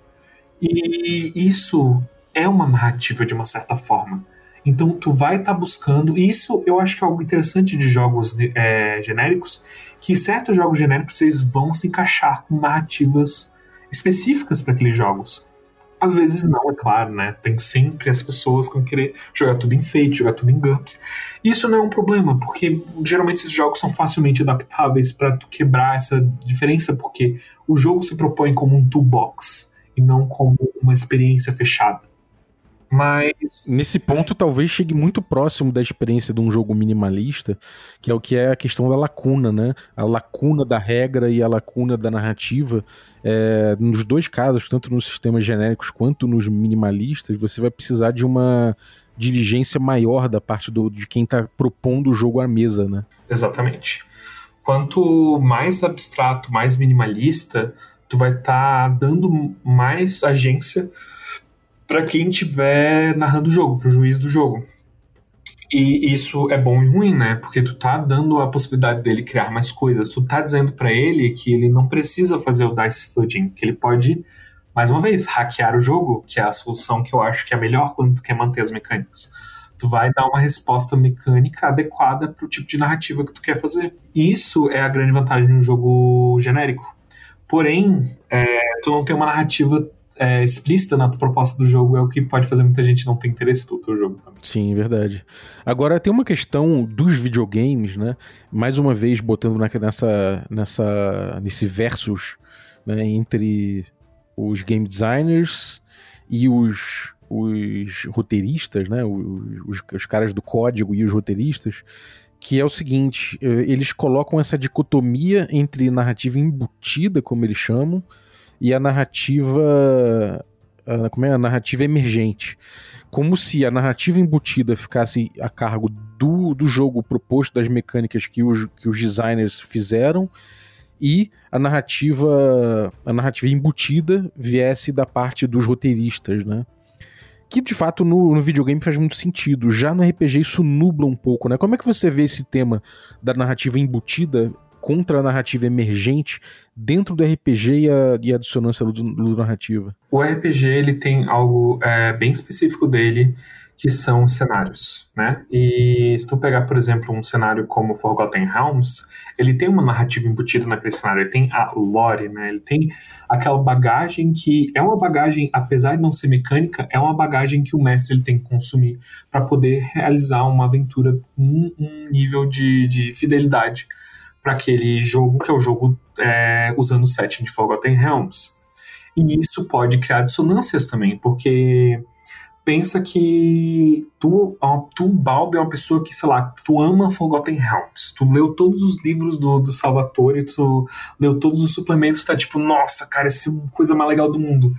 E isso é uma narrativa de uma certa forma. Então tu vai estar tá buscando. E isso eu acho que é algo interessante de jogos é, genéricos, que certos jogos genéricos eles vão se encaixar com narrativas específicas para aqueles jogos. Às vezes não, é claro, né? Tem sempre as pessoas que vão querer jogar tudo em Fate, jogar tudo em GURPS. Isso não é um problema, porque geralmente esses jogos são facilmente adaptáveis para tu quebrar essa diferença, porque o jogo se propõe como um toolbox e não como uma experiência fechada. Mas. Nesse ponto, talvez chegue muito próximo da experiência de um jogo minimalista, que é o que é a questão da lacuna, né? A lacuna da regra e a lacuna da narrativa. É, nos dois casos, tanto nos sistemas genéricos quanto nos minimalistas, você vai precisar de uma diligência maior da parte do, de quem está propondo o jogo à mesa, né? Exatamente. Quanto mais abstrato, mais minimalista, tu vai estar tá dando mais agência para quem estiver narrando o jogo, pro juiz do jogo. E isso é bom e ruim, né? Porque tu tá dando a possibilidade dele criar mais coisas. Tu tá dizendo para ele que ele não precisa fazer o dice fudging, que ele pode, mais uma vez, hackear o jogo, que é a solução que eu acho que é melhor quando tu quer manter as mecânicas. Tu vai dar uma resposta mecânica adequada pro tipo de narrativa que tu quer fazer. Isso é a grande vantagem de um jogo genérico. Porém, é, tu não tem uma narrativa é, explícita na proposta do jogo, é o que pode fazer muita gente não ter interesse pelo teu jogo também. Sim, verdade. Agora, tem uma questão dos videogames, né? Mais uma vez, botando nessa, nessa, nesse versus né, entre os game designers e os, os roteiristas, né, os, os caras do código e os roteiristas, que é o seguinte: eh, eles colocam essa dicotomia entre narrativa embutida, como eles chamam, e a narrativa. Como é? A narrativa emergente. Como se a narrativa embutida ficasse a cargo do, do jogo proposto, das mecânicas que os, que os designers fizeram, e a narrativa a narrativa embutida viesse da parte dos roteiristas, né? Que de fato no, no, videogame faz muito sentido. Já no RPG isso nubla um pouco, né? Como é que você vê esse tema da narrativa embutida contra a narrativa emergente dentro do RPG e a, e a dissonância narrativa? O RPG ele tem algo é, bem específico dele que são cenários, né? E se tu pegar, por exemplo, um cenário como Forgotten Realms, ele tem uma narrativa embutida naquele cenário, ele tem a lore, né? Ele tem aquela bagagem que é uma bagagem, apesar de não ser mecânica, é uma bagagem que o mestre ele tem que consumir para poder realizar uma aventura com um nível de, de fidelidade para aquele jogo que é o jogo é, usando o setting de Forgotten Realms. E isso pode criar dissonâncias também, porque pensa que tu, tu Balbi, é uma pessoa que, sei lá, tu ama Forgotten Realms. Tu leu todos os livros do, do Salvatore, tu leu todos os suplementos, tá tipo, nossa, cara, essa é a coisa mais legal do mundo.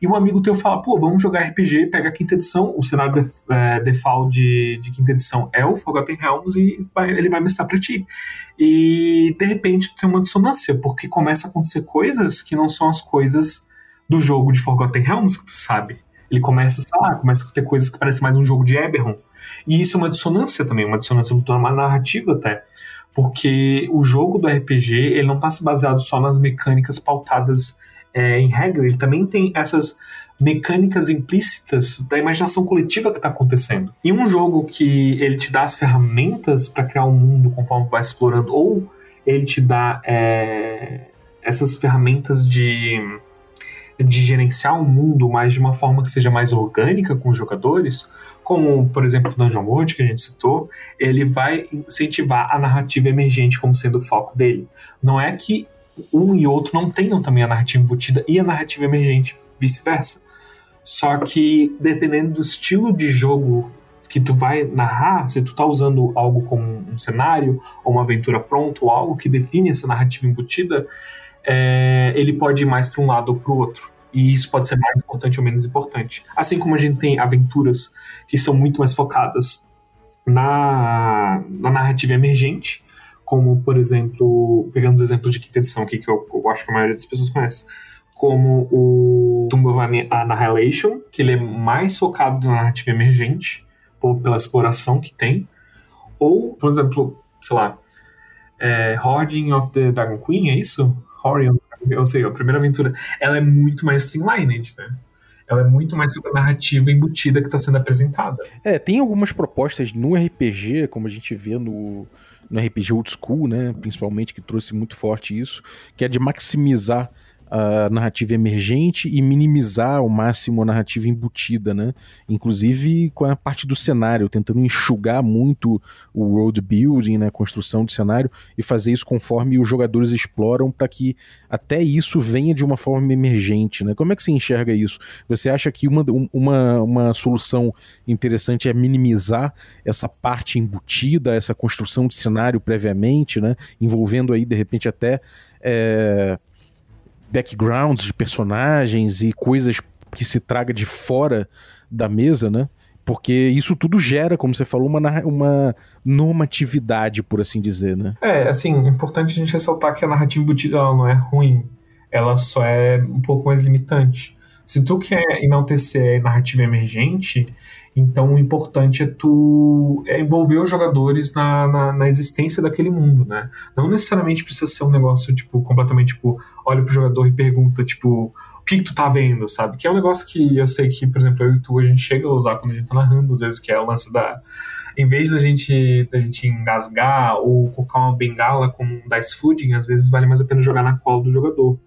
E um amigo teu fala, pô, vamos jogar RPG, pega a quinta edição, o cenário de, é, default de, de quinta edição é o Forgotten Realms e vai, ele vai mestrar pra ti. E de repente tu tem uma dissonância, porque começa a acontecer coisas que não são as coisas do jogo de Forgotten Realms que tu sabe. Ele começa, sei lá, começa a ter coisas que parecem mais um jogo de Eberron. E isso é uma dissonância também, uma dissonância uma narrativa até. Porque o jogo do RPG, ele não está se baseado só nas mecânicas pautadas é, em regra, ele também tem essas mecânicas implícitas da imaginação coletiva que está acontecendo. E um jogo que ele te dá as ferramentas para criar um mundo conforme vai explorando, ou ele te dá é, essas ferramentas de de gerenciar o mundo, mas de uma forma que seja mais orgânica com os jogadores, como, por exemplo, o Dungeon World, que a gente citou, ele vai incentivar a narrativa emergente como sendo o foco dele. Não é que um e outro não tenham também a narrativa embutida e a narrativa emergente, vice-versa. Só que, dependendo do estilo de jogo que tu vai narrar, se tu tá usando algo como um cenário, ou uma aventura pronta, ou algo que define essa narrativa embutida, é, ele pode ir mais para um lado ou para o outro. E isso pode ser mais importante ou menos importante. Assim como a gente tem aventuras que são muito mais focadas na, na narrativa emergente, como, por exemplo, pegando os exemplos de quinta edição aqui, que eu, eu acho que a maioria das pessoas conhece, como o Tomb of Annihilation, que ele é mais focado na narrativa emergente, por, pela exploração que tem, ou, por exemplo, sei lá, é, Hoarding of the Dragon Queen, é isso? Horion, eu sei, a primeira aventura, ela é muito mais streamlined, né? Ela é muito mais sobre a narrativa embutida que está sendo apresentada. É, tem algumas propostas no RPG, como a gente vê no, no RPG Old School, né? Principalmente, que trouxe muito forte isso, que é de maximizar a narrativa emergente e minimizar ao máximo a narrativa embutida, né? Inclusive com a parte do cenário, tentando enxugar muito o world building, né? construção do cenário e fazer isso conforme os jogadores exploram para que até isso venha de uma forma emergente, né? Como é que você enxerga isso? Você acha que uma, uma, uma solução interessante é minimizar essa parte embutida, essa construção de cenário previamente, né? Envolvendo aí de repente até é, backgrounds de personagens e coisas que se traga de fora da mesa, né? Porque isso tudo gera, como você falou, uma, uma normatividade, por assim dizer, né? É, assim, é importante a gente ressaltar que a narrativa embutida não é ruim, ela só é um pouco mais limitante. Se tu quer enaltecer narrativa emergente, então o importante é tu é envolver os jogadores na, na, na, existência daquele mundo, né? Não necessariamente precisa ser um negócio, tipo, completamente, tipo, olha pro jogador e pergunta, tipo, o que, que tu tá vendo, sabe? Que é um negócio que eu sei que, por exemplo, eu e tu, a gente chega a usar quando a gente tá narrando, às vezes, que é o lance da... Em vez da gente, da gente engasgar ou colocar uma bengala com um dice fooding, às vezes vale mais a pena jogar na cola do jogador.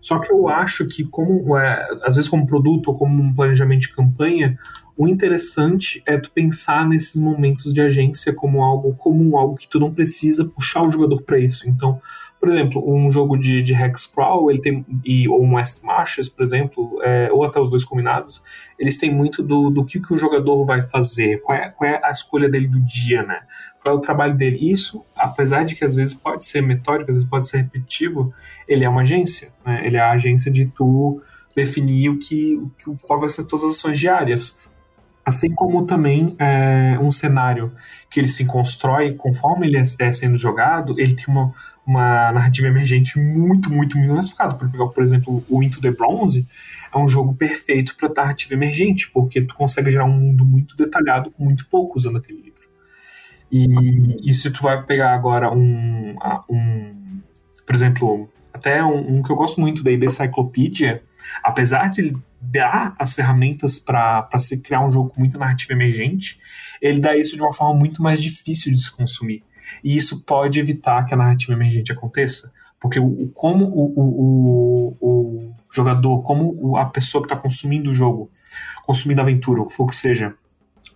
Só que eu acho que, como é, às vezes como produto ou como um planejamento de campanha, o interessante é tu pensar nesses momentos de agência como algo comum, algo que tu não precisa puxar o jogador para isso. Então, por exemplo, um jogo de, de Hexcrawl, ele tem, e, ou um West Marches, por exemplo, é, ou até os dois combinados, eles têm muito do, do que, que o jogador vai fazer, qual é, qual é a escolha dele do dia, né? Qual é o trabalho dele. Isso, apesar de que às vezes pode ser metódico, às vezes pode ser repetitivo, ele é uma agência, né? Ele é a agência de tu definir o que, o que qual vai ser todas as ações diárias. Assim como também é, um cenário que ele se constrói conforme ele é, é sendo jogado, ele tem uma, uma narrativa emergente muito, muito, massificada. Por, por exemplo, o Into the Bronze é um jogo perfeito para narrativa emergente, porque tu consegue gerar um mundo muito detalhado com muito pouco usando aquele livro. E, e se tu vai pegar agora um, um por exemplo, até um, um que eu gosto muito da ID Cyclopedia, apesar de ele dar as ferramentas para se criar um jogo com muita narrativa emergente, ele dá isso de uma forma muito mais difícil de se consumir. E isso pode evitar que a narrativa emergente aconteça. Porque o, como o, o, o jogador, como a pessoa que está consumindo o jogo, consumindo a aventura, o que for que seja,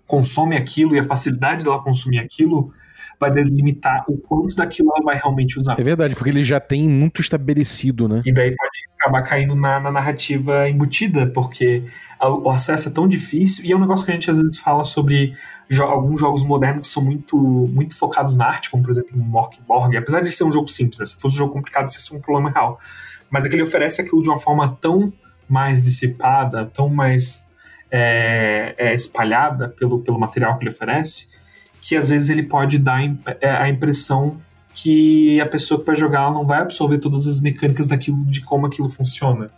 consome aquilo e a facilidade dela consumir aquilo vai delimitar o quanto daquilo ela vai realmente usar. É verdade, porque ele já tem muito estabelecido, né? E daí pode acabar caindo na, na narrativa embutida, porque o acesso é tão difícil, e é um negócio que a gente às vezes fala sobre jo alguns jogos modernos que são muito, muito focados na arte, como por exemplo Morkborg, apesar de ser um jogo simples, né? se fosse um jogo complicado, isso ia ser um problema real. Mas é que ele oferece aquilo de uma forma tão mais dissipada, tão mais é, é, espalhada pelo, pelo material que ele oferece, que às vezes ele pode dar é, a impressão que a pessoa que vai jogar não vai absorver todas as mecânicas daquilo, de como aquilo funciona.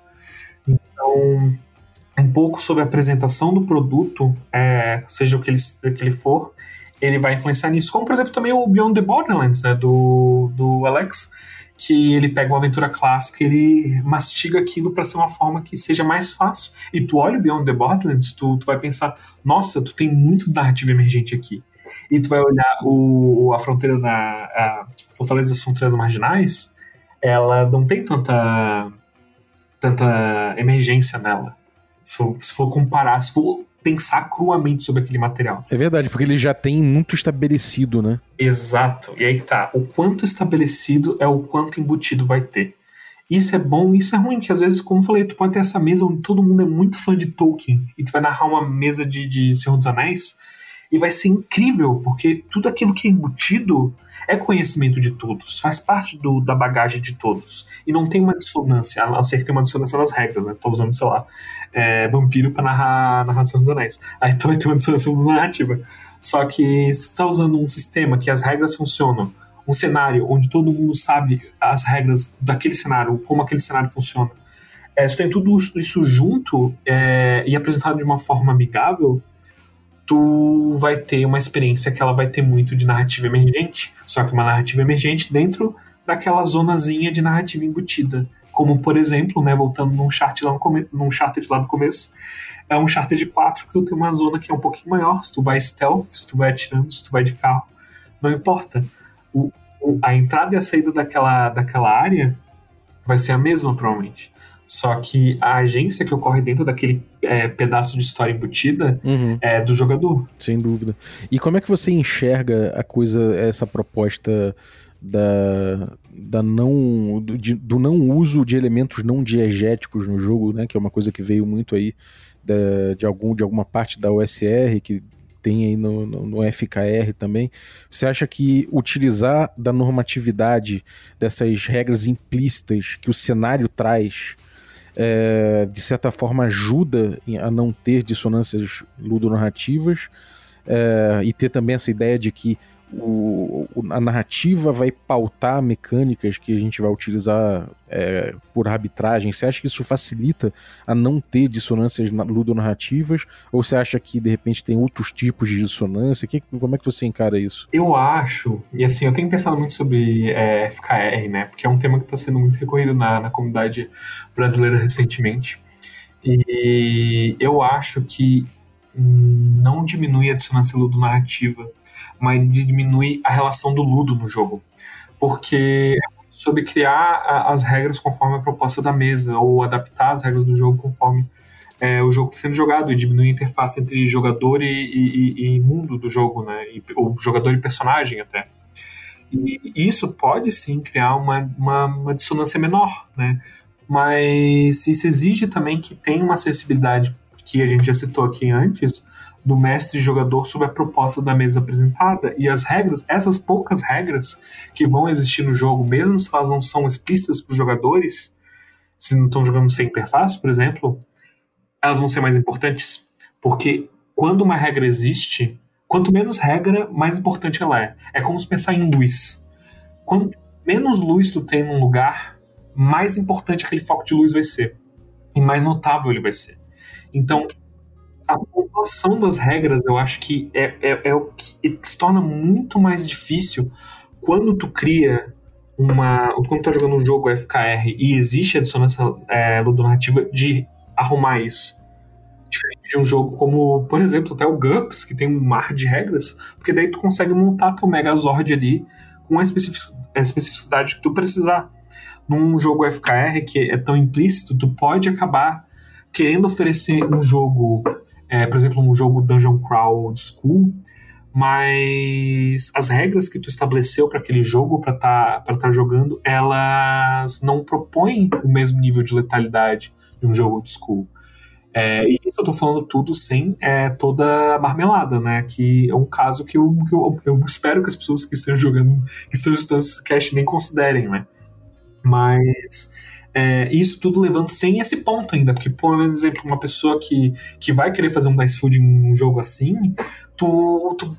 Então, um pouco sobre a apresentação do produto, é, seja o que ele, que ele for, ele vai influenciar nisso. Como, por exemplo, também o Beyond the Borderlands, né, do, do Alex, que ele pega uma aventura clássica, ele mastiga aquilo para ser uma forma que seja mais fácil. E tu olha o Beyond the Borderlands, tu, tu vai pensar, nossa, tu tem muito narrativa emergente aqui e tu vai olhar o, a fronteira na a Fortaleza das Fronteiras Marginais, ela não tem tanta tanta emergência nela. Se for, se for comparar, se for pensar cruamente sobre aquele material. É verdade, porque ele já tem muito estabelecido, né? Exato. E aí que tá. O quanto estabelecido é o quanto embutido vai ter. Isso é bom, isso é ruim, que às vezes, como eu falei, tu pode ter essa mesa onde todo mundo é muito fã de Tolkien e tu vai narrar uma mesa de, de Senhor dos Anéis e vai ser incrível, porque tudo aquilo que é embutido é conhecimento de todos, faz parte do, da bagagem de todos. E não tem uma dissonância, a não ser que tenha uma dissonância nas regras, né? Tô usando, sei lá, é, vampiro para narrar narração dos anéis. Aí então vai ter uma dissonância narrativa. Só que se você tá usando um sistema que as regras funcionam, um cenário onde todo mundo sabe as regras daquele cenário, como aquele cenário funciona, é, se tem tudo isso junto é, e apresentado de uma forma amigável, tu vai ter uma experiência que ela vai ter muito de narrativa emergente, só que uma narrativa emergente dentro daquela zonazinha de narrativa embutida. Como, por exemplo, né, voltando num chart lá no começo, num charter lá no começo, é um charter de 4 que tu tem uma zona que é um pouquinho maior, se tu vai stealth, se tu vai atirando, se tu vai de carro, não importa. O, a entrada e a saída daquela, daquela área vai ser a mesma, provavelmente. Só que a agência que ocorre dentro daquele é, pedaço de história embutida uhum. é do jogador. Sem dúvida. E como é que você enxerga a coisa, essa proposta da, da não do, de, do não uso de elementos não diegéticos no jogo, né? Que é uma coisa que veio muito aí da, de algum de alguma parte da OSR que tem aí no, no, no, FKR também. Você acha que utilizar da normatividade dessas regras implícitas que o cenário traz é, de certa forma ajuda a não ter dissonâncias ludonarrativas é, e ter também essa ideia de que o, a narrativa vai pautar mecânicas que a gente vai utilizar é, por arbitragem. Você acha que isso facilita a não ter dissonâncias ludonarrativas? Ou você acha que de repente tem outros tipos de dissonância? Que, como é que você encara isso? Eu acho, e assim, eu tenho pensado muito sobre é, FKR, né? Porque é um tema que está sendo muito recorrido na, na comunidade brasileira recentemente. E eu acho que não diminui a dissonância ludonarrativa mas diminui a relação do ludo no jogo. Porque é sobre criar as regras conforme a proposta da mesa, ou adaptar as regras do jogo conforme é, o jogo está sendo jogado, e diminuir a interface entre jogador e, e, e mundo do jogo, né? E, ou jogador e personagem até. E isso pode sim criar uma, uma, uma dissonância menor, né? Mas isso exige também que tenha uma acessibilidade que a gente já citou aqui antes, do mestre jogador sobre a proposta da mesa apresentada e as regras, essas poucas regras que vão existir no jogo, mesmo se elas não são explícitas para os jogadores, se não estão jogando sem interface, por exemplo, elas vão ser mais importantes. Porque quando uma regra existe, quanto menos regra, mais importante ela é. É como se pensar em luz. Quanto menos luz tu tem num lugar, mais importante aquele foco de luz vai ser. E mais notável ele vai ser. Então, a pontuação das regras, eu acho que é, é, é o que se torna muito mais difícil quando tu cria uma. Quando tu tá jogando um jogo FKR e existe a dissonância é, ludonarrativa de arrumar isso. Diferente de um jogo como, por exemplo, até o GURPS, que tem um mar de regras, porque daí tu consegue montar teu Megazord ali com a especificidade que tu precisar. Num jogo FKR que é tão implícito, tu pode acabar querendo oferecer um jogo é, por exemplo, um jogo Dungeon Crawl School, mas as regras que tu estabeleceu para aquele jogo para estar tá, tá jogando, elas não propõem o mesmo nível de letalidade de um jogo de school. É, e isso eu tô falando tudo sem é, toda a marmelada, né? Que é um caso que, eu, que eu, eu, espero que as pessoas que estão jogando, que estão estudando esse cast nem considerem, né? Mas é, isso tudo levando sem esse ponto ainda, porque, por exemplo, uma pessoa que, que vai querer fazer um dice food em um jogo assim, tu, tu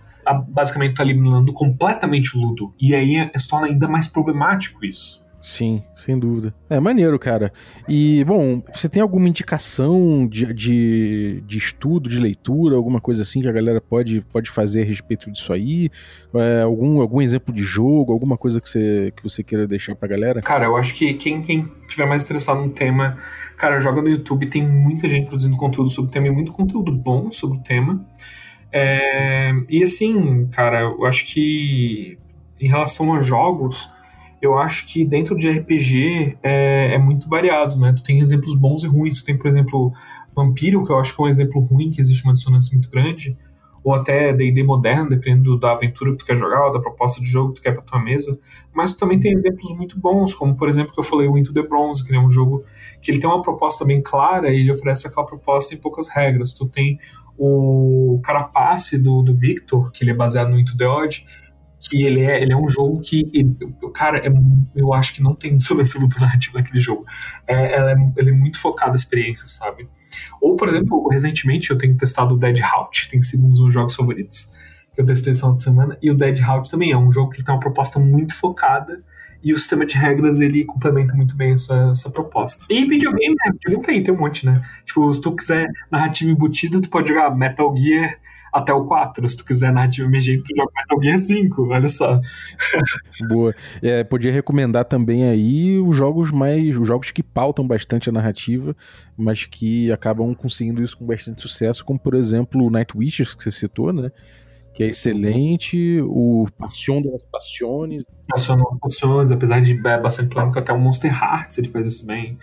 basicamente tá eliminando completamente o ludo. E aí se torna ainda mais problemático isso. Sim, sem dúvida. É maneiro, cara. E, bom, você tem alguma indicação de, de, de, estudo, de leitura, alguma coisa assim que a galera pode, pode fazer a respeito disso aí? É, algum, algum exemplo de jogo, alguma coisa que você, que você queira deixar pra galera? Cara, eu acho que quem, quem tiver mais interessado no tema, cara, joga no YouTube, tem muita gente produzindo conteúdo sobre o tema e muito conteúdo bom sobre o tema. É, e assim, cara, eu acho que em relação a jogos eu acho que dentro de RPG é, é, muito variado, né? Tu tem exemplos bons e ruins. Tu tem, por exemplo, Vampiro, que eu acho que é um exemplo ruim, que existe uma dissonância muito grande, ou até D&D moderno, dependendo da aventura que tu quer jogar, ou da proposta de jogo que tu quer pra tua mesa. Mas tu também tem exemplos muito bons, como, por exemplo, que eu falei, o Into the Bronze, que é um jogo que ele tem uma proposta bem clara e ele oferece aquela proposta em poucas regras. Tu tem o Carapace do, do Victor, que ele é baseado no Into the Odd, que ele é, ele é um jogo que, ele, cara, é, eu acho que não tem dissonância narrativa naquele jogo. É, é, ele é muito focado na experiência, sabe? Ou, por exemplo, recentemente eu tenho testado o Dead Halt, tem sido um dos meus jogos favoritos, que eu testei de semana, e o Dead Halt também é um jogo que tem uma proposta muito focada, e o sistema de regras ele complementa muito bem essa, essa proposta. E videogame, né? Videogame tem, tem um monte, né? Tipo, se tu quiser narrativa embutida, tu pode jogar Metal Gear até o 4. Se tu quiser narrativa emergente, tu joga Metal Gear 5, olha só. Boa. É, podia recomendar também aí os jogos mais. os jogos que pautam bastante a narrativa, mas que acabam conseguindo isso com bastante sucesso, como por exemplo o Night Witches, que você citou, né? que é excelente, o Passion das Passiones. Passion das Passiones, apesar de bastante polêmica, até o Monster Hearts ele faz isso bem.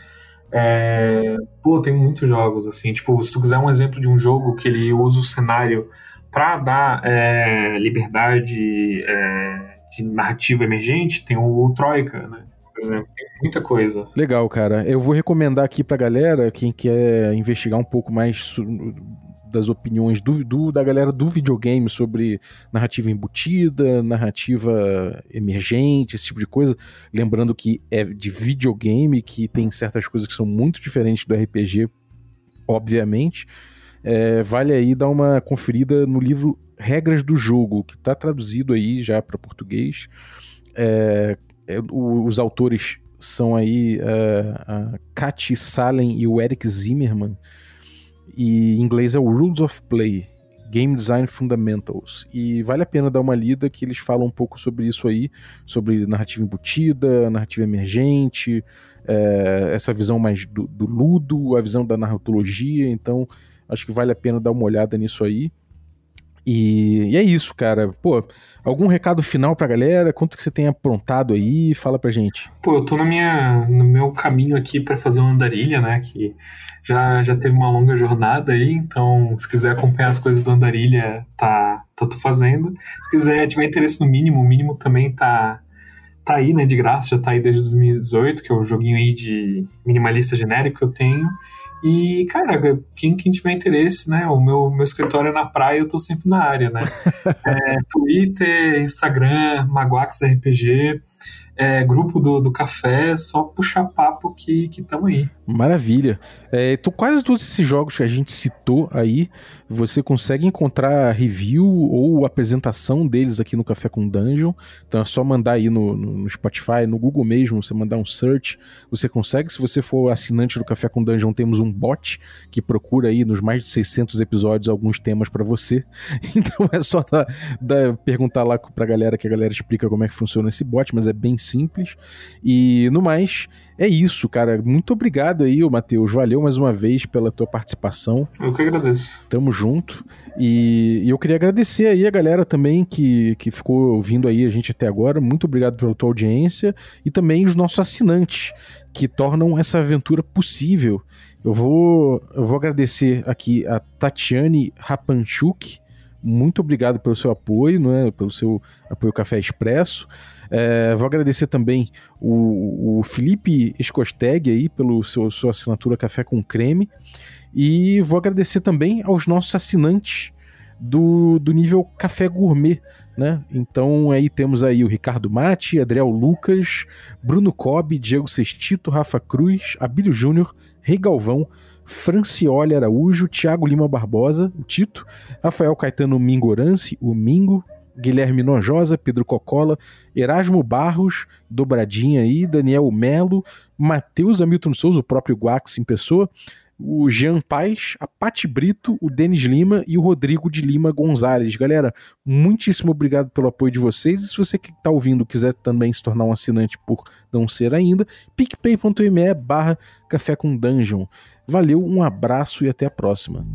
É, pô, tem muitos jogos, assim, tipo, se tu quiser um exemplo de um jogo que ele usa o cenário para dar é, liberdade é, de narrativa emergente, tem o Troika, né? Por exemplo, tem muita coisa. Legal, cara. Eu vou recomendar aqui pra galera, quem quer investigar um pouco mais das opiniões do, do, da galera do videogame sobre narrativa embutida, narrativa emergente, esse tipo de coisa. Lembrando que é de videogame, que tem certas coisas que são muito diferentes do RPG, obviamente. É, vale aí dar uma conferida no livro Regras do Jogo, que está traduzido aí já para português. É, é, o, os autores são aí é, a Kat Salen e o Eric Zimmerman e em inglês é o Rules of Play, Game Design Fundamentals. E vale a pena dar uma lida que eles falam um pouco sobre isso aí, sobre narrativa embutida, narrativa emergente, é, essa visão mais do, do, ludo, a visão da narratologia. Então, acho que vale a pena dar uma olhada nisso aí. E, e, é isso, cara. Pô, algum recado final pra galera? Quanto que você tem aprontado aí? Fala pra gente. Pô, eu tô na minha, no meu caminho aqui para fazer uma andarilha, né? Que já, já teve uma longa jornada aí, então se quiser acompanhar as coisas do Andarilha, tá, tô, tô fazendo. Se quiser, tiver interesse no mínimo, o mínimo também tá, tá aí, né, de graça, já tá aí desde 2018, que é o joguinho aí de minimalista genérico que eu tenho. E, cara, quem, quem tiver interesse, né? O meu, meu escritório é na praia, eu tô sempre na área, né? é, Twitter, Instagram, Maguax RPG é, grupo do, do café, só puxar papo que estamos aí. Maravilha. É, tô, quase todos esses jogos que a gente citou aí, você consegue encontrar review ou apresentação deles aqui no Café com Dungeon. Então é só mandar aí no, no, Spotify, no Google mesmo, você mandar um search, você consegue. Se você for assinante do Café com Dungeon, temos um bot que procura aí nos mais de 600 episódios alguns temas para você. Então é só dar, dar, perguntar lá pra galera que a galera explica como é que funciona esse bot, mas é bem simples. E no mais, é isso, cara. Muito obrigado aí, Matheus. Valeu mais uma vez pela tua participação. Eu que agradeço. Tamo junto. E, e, eu queria agradecer aí a galera também que, que ficou ouvindo aí a gente até agora. Muito obrigado pela tua audiência. E também os nossos assinantes, que tornam essa aventura possível. Eu vou, eu vou agradecer aqui a Tatiane Rapanchuk. Muito obrigado pelo seu apoio, não é? pelo seu apoio Café Expresso. É, vou agradecer também o, o Felipe Escosteg aí pelo seu sua assinatura Café com Creme. E vou agradecer também aos nossos assinantes do, do nível Café Gourmet, né? Então aí temos aí o Ricardo Mate, Adriel Lucas, Bruno Cobb, Diego Sestito, Rafa Cruz, Abílio Júnior, Rei Galvão, Francioli Araújo, Thiago Lima Barbosa, o Tito, Rafael Caetano Mingorance, o Mingo, Guilherme Nojosa, Pedro Cocola, Erasmo Barros, Dobradinha aí, Daniel Melo, Matheus Hamilton Souza, o próprio Guax em pessoa, o Jean Paz, a Pati Brito, o Denis Lima e o Rodrigo de Lima Gonzalez. Galera, muitíssimo obrigado pelo apoio de vocês. E se você que está ouvindo quiser também se tornar um assinante por não ser ainda, picpay.me barra café com dungeon. Valeu, um abraço e até a próxima.